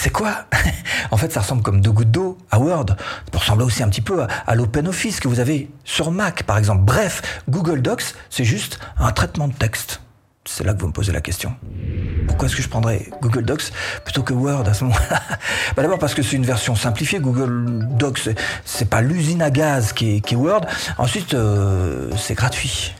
C'est quoi En fait, ça ressemble comme deux gouttes d'eau à Word. Ça peut ressembler aussi un petit peu à, à l'OpenOffice que vous avez sur Mac, par exemple. Bref, Google Docs, c'est juste un traitement de texte. C'est là que vous me posez la question. Pourquoi est-ce que je prendrais Google Docs plutôt que Word à ce moment-là bah D'abord parce que c'est une version simplifiée. Google Docs, c'est pas l'usine à gaz qui est, qui Word. Ensuite, euh, c'est gratuit.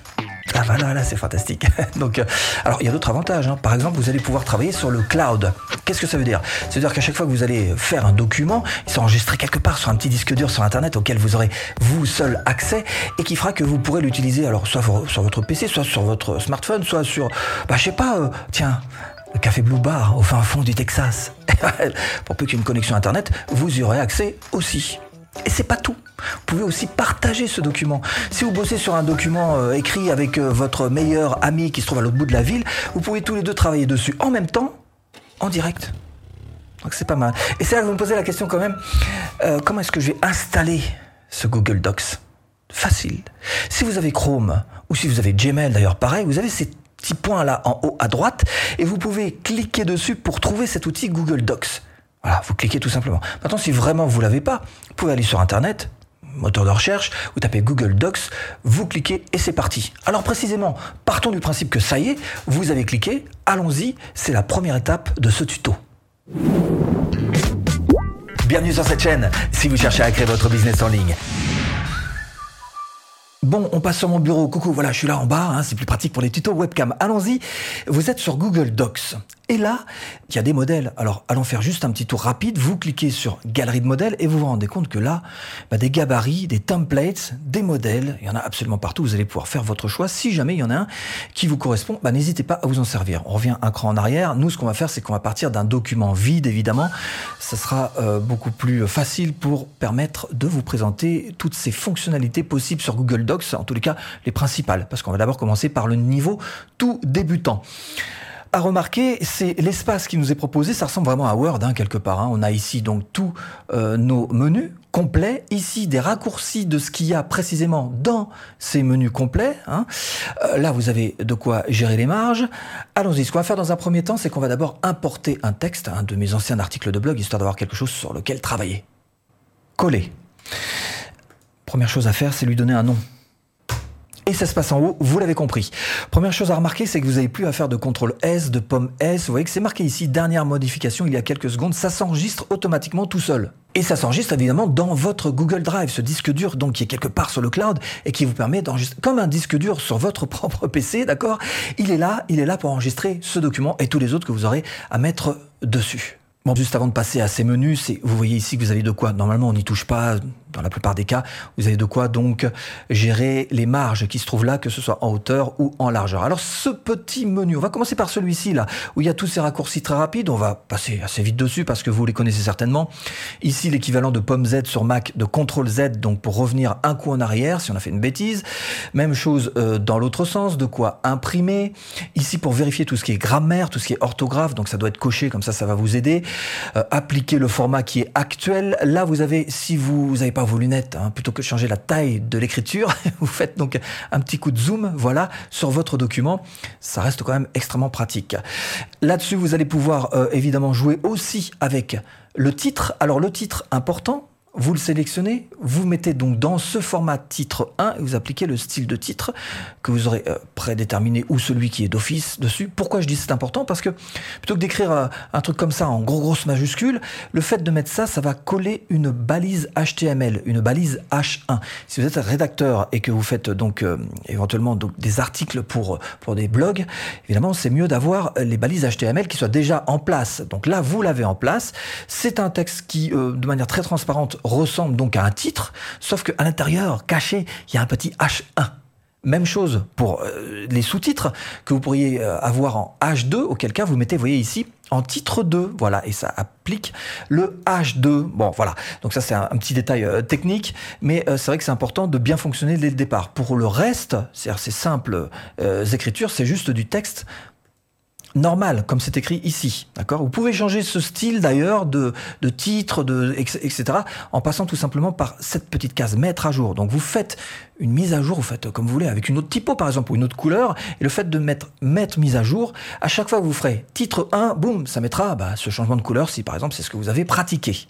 Ah voilà, là c'est fantastique. Donc, euh, alors il y a d'autres avantages. hein. Par exemple, vous allez pouvoir travailler sur le cloud. Qu'est-ce que ça veut dire? Ça veut dire qu'à chaque fois que vous allez faire un document, il sera enregistré quelque part sur un petit disque dur sur Internet auquel vous aurez vous seul accès et qui fera que vous pourrez l'utiliser alors soit sur votre PC, soit sur votre smartphone, soit sur, bah je sais pas, euh, tiens. Le café Blue Bar au fin fond du Texas. Pour peu qu'il y ait une connexion Internet, vous y aurez accès aussi. Et c'est pas tout. Vous pouvez aussi partager ce document. Si vous bossez sur un document euh, écrit avec euh, votre meilleur ami qui se trouve à l'autre bout de la ville, vous pouvez tous les deux travailler dessus en même temps, en direct. Donc c'est pas mal. Et c'est là que vous me posez la question quand même, euh, comment est-ce que je vais installer ce Google Docs? Facile. Si vous avez Chrome, ou si vous avez Gmail d'ailleurs pareil, vous avez ces petits points là en haut à droite, et vous pouvez cliquer dessus pour trouver cet outil Google Docs. Voilà, vous cliquez tout simplement. Maintenant, si vraiment vous l'avez pas, vous pouvez aller sur Internet, moteur de recherche, vous tapez Google Docs, vous cliquez et c'est parti. Alors précisément, partons du principe que ça y est, vous avez cliqué, allons-y, c'est la première étape de ce tuto. Bienvenue sur cette chaîne si vous cherchez à créer votre business en ligne. Bon, on passe sur mon bureau. Coucou, voilà, je suis là en bas. hein, c'est plus pratique pour les tutos webcam. Allons-y. Vous êtes sur Google Docs. Et là, il y a des modèles. Alors, allons faire juste un petit tour rapide. Vous cliquez sur Galerie de modèles et vous vous rendez compte que là, bah, des gabarits, des templates, des modèles, il y en a absolument partout. Vous allez pouvoir faire votre choix. Si jamais il y en a un qui vous correspond, bah, n'hésitez pas à vous en servir. On revient un cran en arrière. Nous, ce qu'on va faire, c'est qu'on va partir d'un document vide, évidemment. Ça sera euh, beaucoup plus facile pour permettre de vous présenter toutes ces fonctionnalités possibles sur Google Docs, en tous les cas les principales, parce qu'on va d'abord commencer par le niveau tout débutant. À remarquer, c'est l'espace qui nous est proposé, ça ressemble vraiment à Word hein, quelque part. hein. On a ici donc tous euh, nos menus complets, ici des raccourcis de ce qu'il y a précisément dans ces menus complets. hein. Euh, là, vous avez de quoi gérer les marges. Allons-y, ce qu'on va faire dans un premier temps, c'est qu'on va d'abord importer un texte, un de mes anciens articles de blog, histoire d'avoir quelque chose sur lequel travailler. Coller. Première chose à faire, c'est lui donner un nom. Et ça se passe en haut, vous l'avez compris. Première chose à remarquer, c'est que vous n'avez plus à faire de contrôle S, de pomme S. Vous voyez que c'est marqué ici, dernière modification, il y a quelques secondes, ça s'enregistre automatiquement tout seul. Et ça s'enregistre évidemment dans votre Google Drive, ce disque dur donc qui est quelque part sur le cloud et qui vous permet d'enregistrer comme un disque dur sur votre propre PC, d'accord? Il est là, il est là pour enregistrer ce document et tous les autres que vous aurez à mettre dessus. Bon, juste avant de passer à ces menus, vous voyez ici que vous avez de quoi, normalement on n'y touche pas, dans la plupart des cas, vous avez de quoi donc gérer les marges qui se trouvent là, que ce soit en hauteur ou en largeur. Alors ce petit menu, on va commencer par celui-ci là, où il y a tous ces raccourcis très rapides, on va passer assez vite dessus parce que vous les connaissez certainement. Ici l'équivalent de pomme Z sur Mac, de CTRL Z, donc pour revenir un coup en arrière si on a fait une bêtise. Même chose euh, dans l'autre sens, de quoi imprimer. Ici pour vérifier tout ce qui est grammaire, tout ce qui est orthographe, donc ça doit être coché, comme ça ça va vous aider. Euh, appliquer le format qui est actuel. Là, vous avez, si vous n'avez pas vos lunettes, hein, plutôt que changer la taille de l'écriture, vous faites donc un petit coup de zoom, voilà, sur votre document. Ça reste quand même extrêmement pratique. Là-dessus, vous allez pouvoir euh, évidemment jouer aussi avec le titre. Alors le titre important, vous le sélectionnez, vous mettez donc dans ce format titre 1 et vous appliquez le style de titre que vous aurez euh, prédéterminé ou celui qui est d'office dessus. Pourquoi je dis c'est important? Parce que plutôt que d'écrire euh, un truc comme ça en gros grosses majuscules, le fait de mettre ça, ça va coller une balise HTML, une balise H1. Si vous êtes rédacteur et que vous faites donc euh, éventuellement donc des articles pour pour des blogs, évidemment c'est mieux d'avoir les balises HTML qui soient déjà en place. Donc là vous l'avez en place. C'est un texte qui de manière très transparente ressemble donc à un titre, sauf qu'à l'intérieur, caché, il y a un petit H1. Même chose pour euh, les sous-titres que vous pourriez euh, avoir en H2, auquel cas vous mettez, vous voyez ici, en titre 2, voilà, et ça applique le H2. Bon, voilà. Donc ça, c'est un, petit détail euh, technique, mais c'est vrai que c'est important de bien fonctionner dès le départ. Pour le reste, c'est-à-dire ces simples écritures, c'est juste du texte normal, comme c'est écrit ici. D'accord? Vous pouvez changer ce style d'ailleurs de, titre, de, etc., en passant tout simplement par cette petite case mettre à jour. Donc vous faites une mise à jour, vous faites comme vous voulez, avec une autre typo par exemple, ou une autre couleur, et le fait de mettre mettre mise à jour, à chaque fois que vous ferez titre 1, boum, ça mettra bah, ce changement de couleur si par exemple c'est ce que vous avez pratiqué.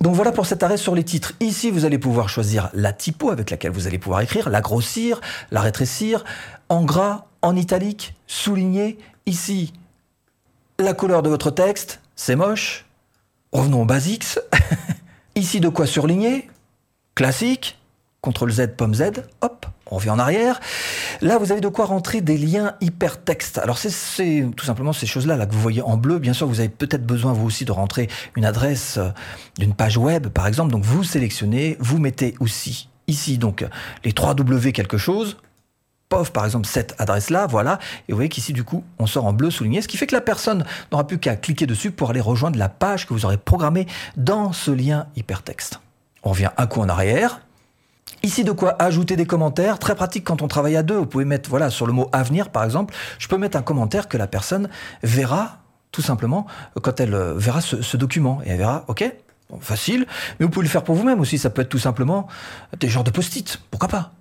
Donc voilà pour cet arrêt sur les titres. Ici, vous allez pouvoir choisir la typo avec laquelle vous allez pouvoir écrire, la grossir, la rétrécir, en gras, en italique, souligner. Ici, la couleur de votre texte, c'est moche. Revenons aux basics. Ici, de quoi surligner? Classique. CTRL Z, pomme Z, hop, on revient en arrière. Là, vous avez de quoi rentrer des liens hypertextes. Alors, c'est tout simplement ces choses-là là, que vous voyez en bleu. Bien sûr, vous avez peut-être besoin, vous aussi, de rentrer une adresse euh, d'une page web, par exemple. Donc, vous sélectionnez, vous mettez aussi ici, donc, les 3 W quelque chose. Pof, par exemple, cette adresse-là, voilà. Et vous voyez qu'ici, du coup, on sort en bleu souligné, ce qui fait que la personne n'aura plus qu'à cliquer dessus pour aller rejoindre la page que vous aurez programmée dans ce lien hypertexte. On revient un coup en arrière. Ici, de quoi ajouter des commentaires. Très pratique quand on travaille à deux. Vous pouvez mettre, voilà, sur le mot avenir, par exemple, je peux mettre un commentaire que la personne verra, tout simplement, quand elle euh, verra ce, document. Et elle verra, OK, facile. Mais vous pouvez le faire pour vous-même aussi. Ça peut être tout simplement des genres de post-it. Pourquoi pas?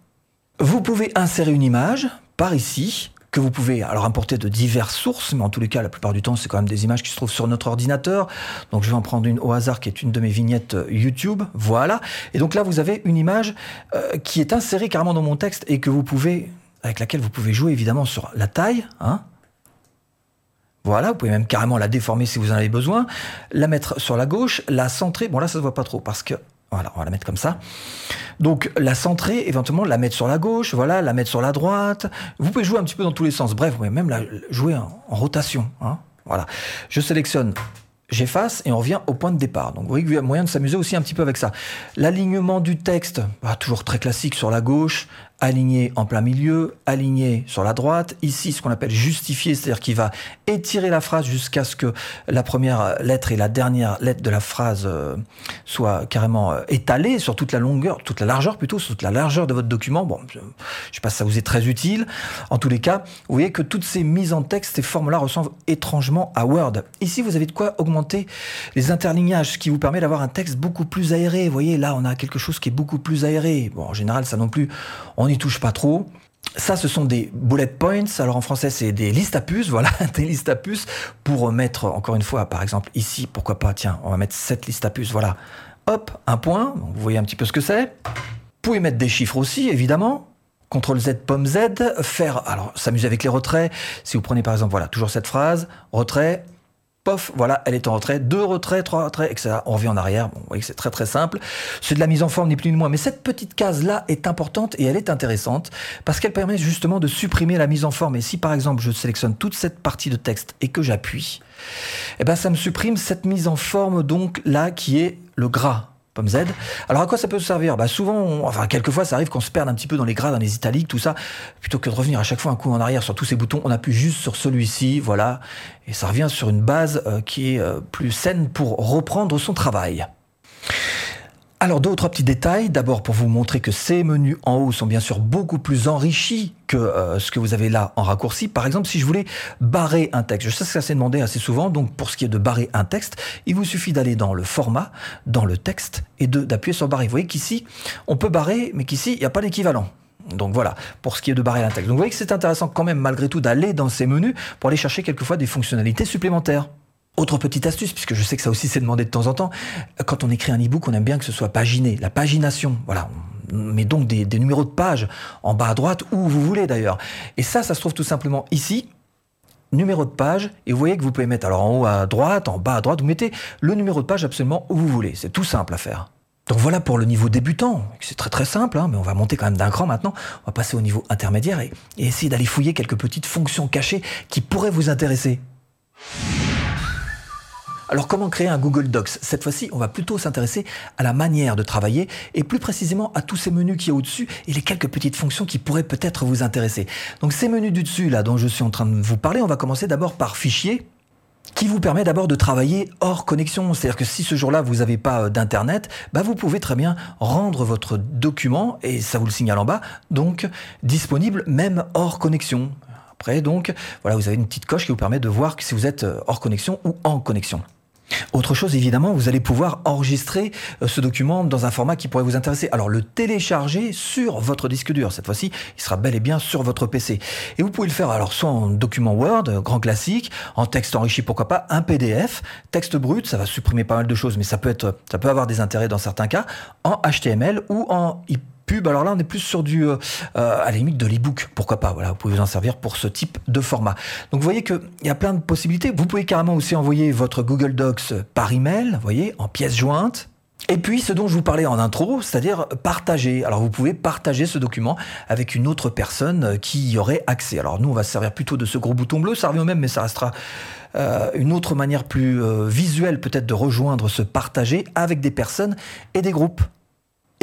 Vous pouvez insérer une image par ici que vous pouvez alors importer de diverses sources, mais en tous les cas, la plupart du temps, c'est quand même des images qui se trouvent sur notre ordinateur. Donc, je vais en prendre une au hasard qui est une de mes vignettes euh, YouTube. Voilà. Et donc là, vous avez une image euh, qui est insérée carrément dans mon texte et que vous pouvez, avec laquelle vous pouvez jouer évidemment sur la taille, hein. Voilà, vous pouvez même carrément la déformer si vous en avez besoin, la mettre sur la gauche, la centrer. Bon là, ça se voit pas trop parce que voilà, on va la mettre comme ça. Donc la centrer, éventuellement la mettre sur la gauche, voilà, la mettre sur la droite. Vous pouvez jouer un petit peu dans tous les sens. Bref, vous pouvez même la jouer en, rotation. Hein. Voilà. Je sélectionne j'efface et on revient au point de départ. Donc vous voyez qu'il y a moyen de s'amuser aussi un petit peu avec ça. L'alignement du texte, bah, toujours très classique sur la gauche, aligné en plein milieu, aligné sur la droite. Ici, ce qu'on appelle justifier, c'est-à-dire qu'il va étirer la phrase jusqu'à ce que la première lettre et la dernière lettre de la phrase euh, soient carrément euh, étalées sur toute la longueur, toute la largeur plutôt, sur toute la largeur de votre document. Bon, je, ne sais pas si ça vous est très utile. En tous les cas, vous voyez que toutes ces mises en texte, ces formes-là ressemblent étrangement à Word. Ici, vous avez de quoi augmenter les interlignages, ce qui vous permet d'avoir un texte beaucoup plus aéré. Vous voyez, là, on a quelque chose qui est beaucoup plus aéré. Bon, en général, ça non plus, n'y touche pas trop. Ça, ce sont des bullet points. Alors en français, c'est des listes à puces. Voilà, des listes à puces pour mettre, encore une fois, par exemple, ici, pourquoi pas, tiens, on va mettre cette liste à puces. Voilà. Hop, un point. vous voyez un petit peu ce que c'est. Vous pouvez mettre des chiffres aussi, évidemment. CTRL Z, pomme Z, faire, alors s'amuser avec les retraits. Si vous prenez par exemple, voilà, toujours cette phrase, retrait, pof, voilà, elle est en retrait, deux retraits, trois retraits, etc. On revient en arrière. Vous voyez que c'est très très simple. C'est de la mise en forme, ni plus ni moins. Mais cette petite case-là est importante et elle est intéressante parce qu'elle permet justement de supprimer la mise en forme. Et si par exemple je sélectionne toute cette partie de texte et que j'appuie, eh ben ça me supprime cette mise en forme donc là qui est le gras Alors à quoi ça peut servir? Bah Souvent, enfin quelquefois ça arrive qu'on se perde un petit peu dans les gras, dans les italiques, tout ça. Plutôt que de revenir à chaque fois un coup en arrière sur tous ces boutons, on appuie juste sur celui-ci, voilà. Et ça revient sur une base euh, qui est euh, plus saine pour reprendre son travail. Alors deux ou trois petits détails. D'abord pour vous montrer que ces menus en haut sont bien sûr beaucoup plus enrichis que euh, ce que vous avez là en raccourci. Par exemple, si je voulais barrer un texte, je sais que ça s'est demandé assez souvent, donc pour ce qui est de barrer un texte, il vous suffit d'aller dans le format, dans le texte, et d'appuyer sur barrer. Vous voyez qu'ici, on peut barrer, mais qu'ici, il n'y a pas d'équivalent. Donc voilà, pour ce qui est de barrer un texte. Donc vous voyez que c'est intéressant quand même malgré tout d'aller dans ces menus pour aller chercher quelquefois des fonctionnalités supplémentaires. Autre petite astuce, puisque je sais que ça aussi c'est demandé de temps en temps, quand on écrit un e-book, on aime bien que ce soit paginé, la pagination. Voilà, on met donc des, numéros de page en bas à droite, où vous voulez d'ailleurs. Et ça, ça se trouve tout simplement ici, numéro de page, et vous voyez que vous pouvez mettre alors en haut à droite, en bas à droite, vous mettez le numéro de page absolument où vous voulez. C'est tout simple à faire. Donc voilà pour le niveau débutant. C'est très très simple, hein, mais on va monter quand même d'un cran maintenant. On va passer au niveau intermédiaire et essayer d'aller fouiller quelques petites fonctions cachées qui pourraient vous intéresser. Alors comment créer un Google Docs? Cette fois-ci, on va plutôt s'intéresser à la manière de travailler et plus précisément à tous ces menus qui y a au-dessus et les quelques petites fonctions qui pourraient peut-être vous intéresser. Donc ces menus du dessus là dont je suis en train de vous parler, on va commencer d'abord par fichier qui vous permet d'abord de travailler hors connexion. C'est-à-dire que si ce jour-là, vous n'avez pas euh, d'Internet, bah vous pouvez très bien rendre votre document, et ça vous le signale en bas, donc disponible même hors connexion Après, donc, voilà, vous avez une petite coche qui vous permet de voir si vous êtes euh, hors connexion ou en connexion. Autre chose, évidemment, vous allez pouvoir enregistrer euh, ce document dans un format qui pourrait vous intéresser. Alors, le télécharger sur votre disque dur. Cette fois-ci, il sera bel et bien sur votre PC. Et vous pouvez le faire alors soit en document Word, grand classique, en texte enrichi, pourquoi pas, un PDF, texte brut, ça va supprimer pas mal de choses, mais ça peut être, ça peut avoir des intérêts dans certains cas, en HTML ou en pub. Alors là, on est plus sur du, euh, à la limite de l'e-book. Pourquoi pas Voilà, vous pouvez vous en servir pour ce type de format. Donc vous voyez qu'il y a plein de possibilités. Vous pouvez carrément aussi envoyer votre Google Docs par email, vous voyez, en pièces jointes. Et puis ce dont je vous parlais en intro, c'est-à-dire partager. Alors vous pouvez partager ce document avec une autre personne qui y aurait accès. Alors nous, on va se servir plutôt de ce gros bouton bleu, ça revient au même, mais ça restera euh, une autre manière plus euh, visuelle peut-être de rejoindre ce partager avec des personnes et des groupes.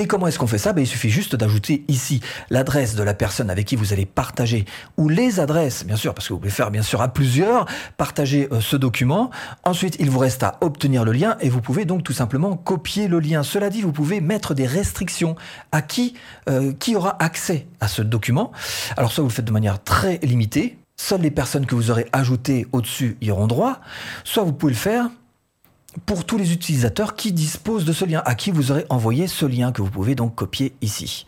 Et comment est-ce qu'on fait ça? Ben, Il suffit juste d'ajouter ici l'adresse de la personne avec qui vous allez partager, ou les adresses, bien sûr, parce que vous pouvez faire bien sûr à plusieurs, partager euh, ce document. Ensuite, il vous reste à obtenir le lien et vous pouvez donc tout simplement copier le lien. Cela dit, vous pouvez mettre des restrictions à qui, euh, qui aura accès à ce document. Alors soit vous le faites de manière très limitée, seules les personnes que vous aurez ajoutées au-dessus y auront droit, soit vous pouvez le faire pour tous les utilisateurs qui disposent de ce lien, à qui vous aurez envoyé ce lien que vous pouvez donc copier ici.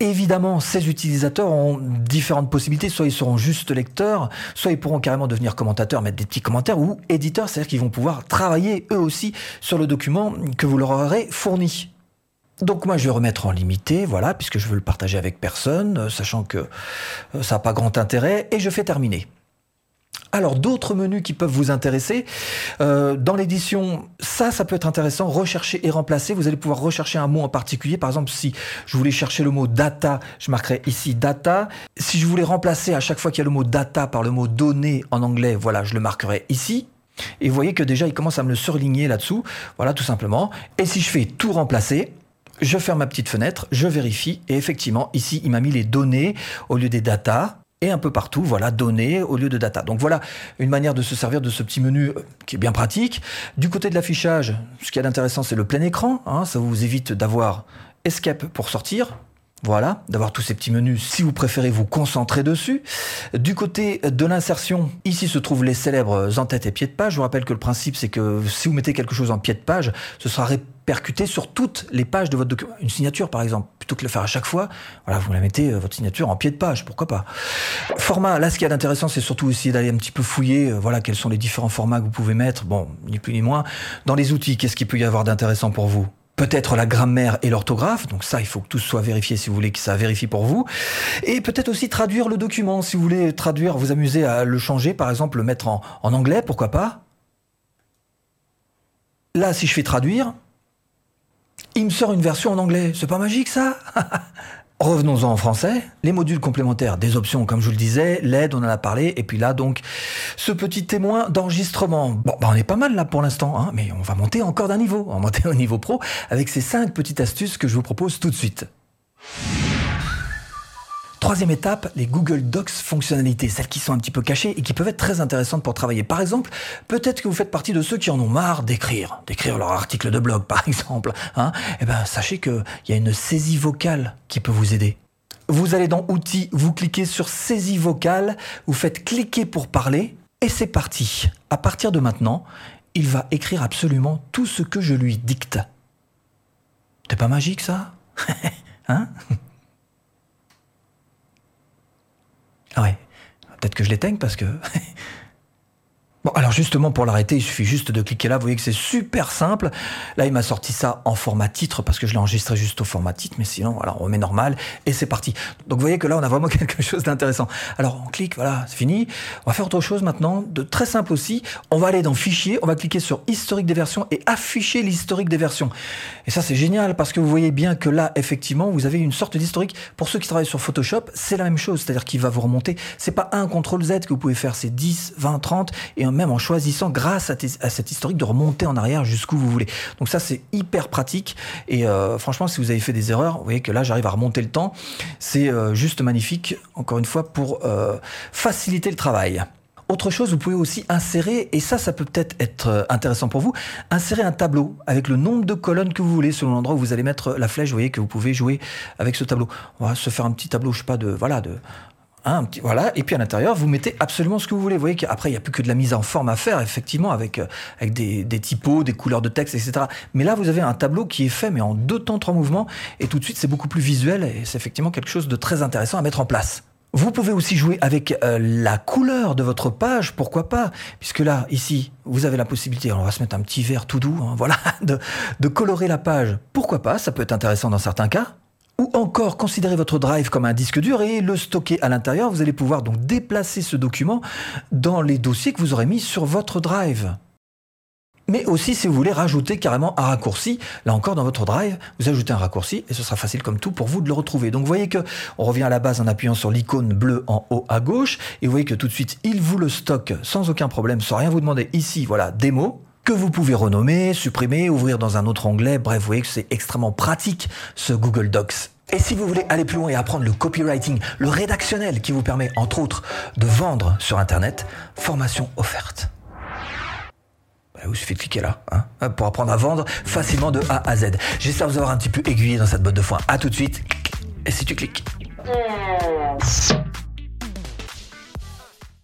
Évidemment, ces utilisateurs ont différentes possibilités. Soit ils seront juste lecteurs, soit ils pourront carrément devenir commentateurs, mettre des petits commentaires, ou éditeurs, c'est-à-dire qu'ils vont pouvoir travailler eux aussi sur le document que vous leur aurez fourni. Donc moi je vais remettre en limité, voilà, puisque je veux le partager avec personne, euh, sachant que euh, ça n'a pas grand intérêt, et je fais terminer. Alors d'autres menus qui peuvent vous intéresser. Euh, dans l'édition, ça, ça peut être intéressant. Rechercher et remplacer. Vous allez pouvoir rechercher un mot en particulier. Par exemple, si je voulais chercher le mot data, je marquerai ici data. Si je voulais remplacer à chaque fois qu'il y a le mot data par le mot données en anglais, voilà, je le marquerai ici. Et vous voyez que déjà, il commence à me le surligner là-dessous. Voilà, tout simplement. Et si je fais tout remplacer, je ferme ma petite fenêtre, je vérifie, et effectivement, ici, il m'a mis les données au lieu des data et un peu partout, voilà, données au lieu de data. Donc voilà une manière de se servir de ce petit menu euh, qui est bien pratique. Du côté de l'affichage, ce qui est intéressant, c'est le plein écran. Hein, ça vous évite d'avoir escape pour sortir. Voilà, d'avoir tous ces petits menus si vous préférez vous concentrer dessus. Du côté de l'insertion, ici se trouvent les célèbres en-tête et pieds de page. Je vous rappelle que le principe, c'est que si vous mettez quelque chose en pied de page, ce sera répercuté sur toutes les pages de votre document. Une signature, par exemple, plutôt que de le faire à chaque fois, voilà, vous la mettez, euh, votre signature, en pied de page, pourquoi pas. Format, là, ce qui est intéressant, c'est surtout essayer d'aller un petit peu fouiller, euh, voilà, quels sont les différents formats que vous pouvez mettre, bon, ni plus ni moins. Dans les outils, qu'est-ce qu'il peut y avoir d'intéressant pour vous? Peut-être la grammaire et l'orthographe, donc ça il faut que tout soit vérifié si vous voulez que ça vérifie pour vous, et peut-être aussi traduire le document, si vous voulez traduire, vous amuser à le changer, par exemple le mettre en, anglais, pourquoi pas. Là si je fais traduire, il me sort une version en anglais, c'est pas magique ça? Revenons-en en français. Les modules complémentaires, des options, comme je vous le disais, l'aide, on en a parlé, et puis là, donc, ce petit témoin d'enregistrement. Bon, bah, on est pas mal là pour l'instant, hein, mais on va monter encore d'un niveau, on va monter au niveau pro avec ces cinq petites astuces que je vous propose tout de suite. Troisième étape, les Google Docs fonctionnalités, celles qui sont un petit peu cachées et qui peuvent être très intéressantes pour travailler. Par exemple, peut-être que vous faites partie de ceux qui en ont marre d'écrire, d'écrire leur article de blog par exemple. Hein eh ben, sachez qu'il y a une saisie vocale qui peut vous aider. Vous allez dans Outils, vous cliquez sur Saisie vocale, vous faites cliquer pour parler et c'est parti. À partir de maintenant, il va écrire absolument tout ce que je lui dicte. C'est pas magique ça? Hein? Ah ouais. Peut-être que je l'éteigne parce que Bon, alors justement, pour l'arrêter, il suffit juste de cliquer là. Vous voyez que c'est super simple. Là, il m'a sorti ça en format titre parce que je l'ai enregistré juste au format titre. Mais sinon, voilà, on remet normal et c'est parti. Donc, vous voyez que là, on a vraiment quelque chose d'intéressant. Alors, on clique, voilà, c'est fini. On va faire autre chose maintenant, de très simple aussi. On va aller dans Fichier, on va cliquer sur Historique des versions et afficher l'historique des versions. Et ça, c'est génial parce que vous voyez bien que là, effectivement, vous avez une sorte d'historique. Pour ceux qui travaillent sur Photoshop, c'est la même chose. C'est-à-dire qu'il va vous remonter. C'est pas un CTRL Z que vous pouvez faire, c'est 10, 20, 30 et même en choisissant, grâce à, cette historique, de remonter en arrière jusqu'où vous voulez. Donc ça, c'est hyper pratique. Et euh, franchement, si vous avez fait des erreurs, vous voyez que là, j'arrive à remonter le temps. C'est euh, juste magnifique, encore une fois, pour euh, faciliter le travail. Autre chose, vous pouvez aussi insérer, et ça, ça peut peut-être être intéressant pour vous, insérer un tableau avec le nombre de colonnes que vous voulez selon l'endroit où vous allez mettre la flèche. Vous voyez que vous pouvez jouer avec ce tableau. On va se faire un petit tableau, je sais pas, de, voilà, de Hein, voilà, et puis à l'intérieur, vous mettez absolument ce que vous voulez. Vous voyez qu'après, il n'y a plus que de la mise en forme à faire, effectivement, avec, euh, avec des, des, typos, des couleurs de texte, etc. Mais là, vous avez un tableau qui est fait, mais en deux temps, trois mouvements, et tout de suite, c'est beaucoup plus visuel, et c'est effectivement quelque chose de très intéressant à mettre en place. Vous pouvez aussi jouer avec euh, la couleur de votre page, pourquoi pas? Puisque là, ici, vous avez la possibilité, on va se mettre un petit vert tout doux, hein, voilà, de, de colorer la page. Pourquoi pas? Ça peut être intéressant dans certains cas. Ou encore considérez votre drive comme un disque dur et le stocker à l'intérieur. Vous allez pouvoir donc déplacer ce document dans les dossiers que vous aurez mis sur votre drive. Mais aussi, si vous voulez rajouter carrément un raccourci, là encore dans votre drive, vous ajoutez un raccourci et ce sera facile comme tout pour vous de le retrouver. Donc vous voyez que on revient à la base en appuyant sur l'icône bleue en haut à gauche et vous voyez que tout de suite il vous le stocke sans aucun problème, sans rien vous demander. Ici, voilà, démo que vous pouvez renommer, supprimer, ouvrir dans un autre onglet. Bref, vous voyez que c'est extrêmement pratique ce Google Docs. Et si vous voulez aller plus loin et apprendre le copywriting, le rédactionnel qui vous permet entre autres de vendre sur Internet, formation offerte. Bah, il suffit de cliquer là hein, pour apprendre à vendre facilement de A à Z. J'espère vous avoir un petit peu aiguillé dans cette botte de foin. A tout de suite. Et si tu cliques.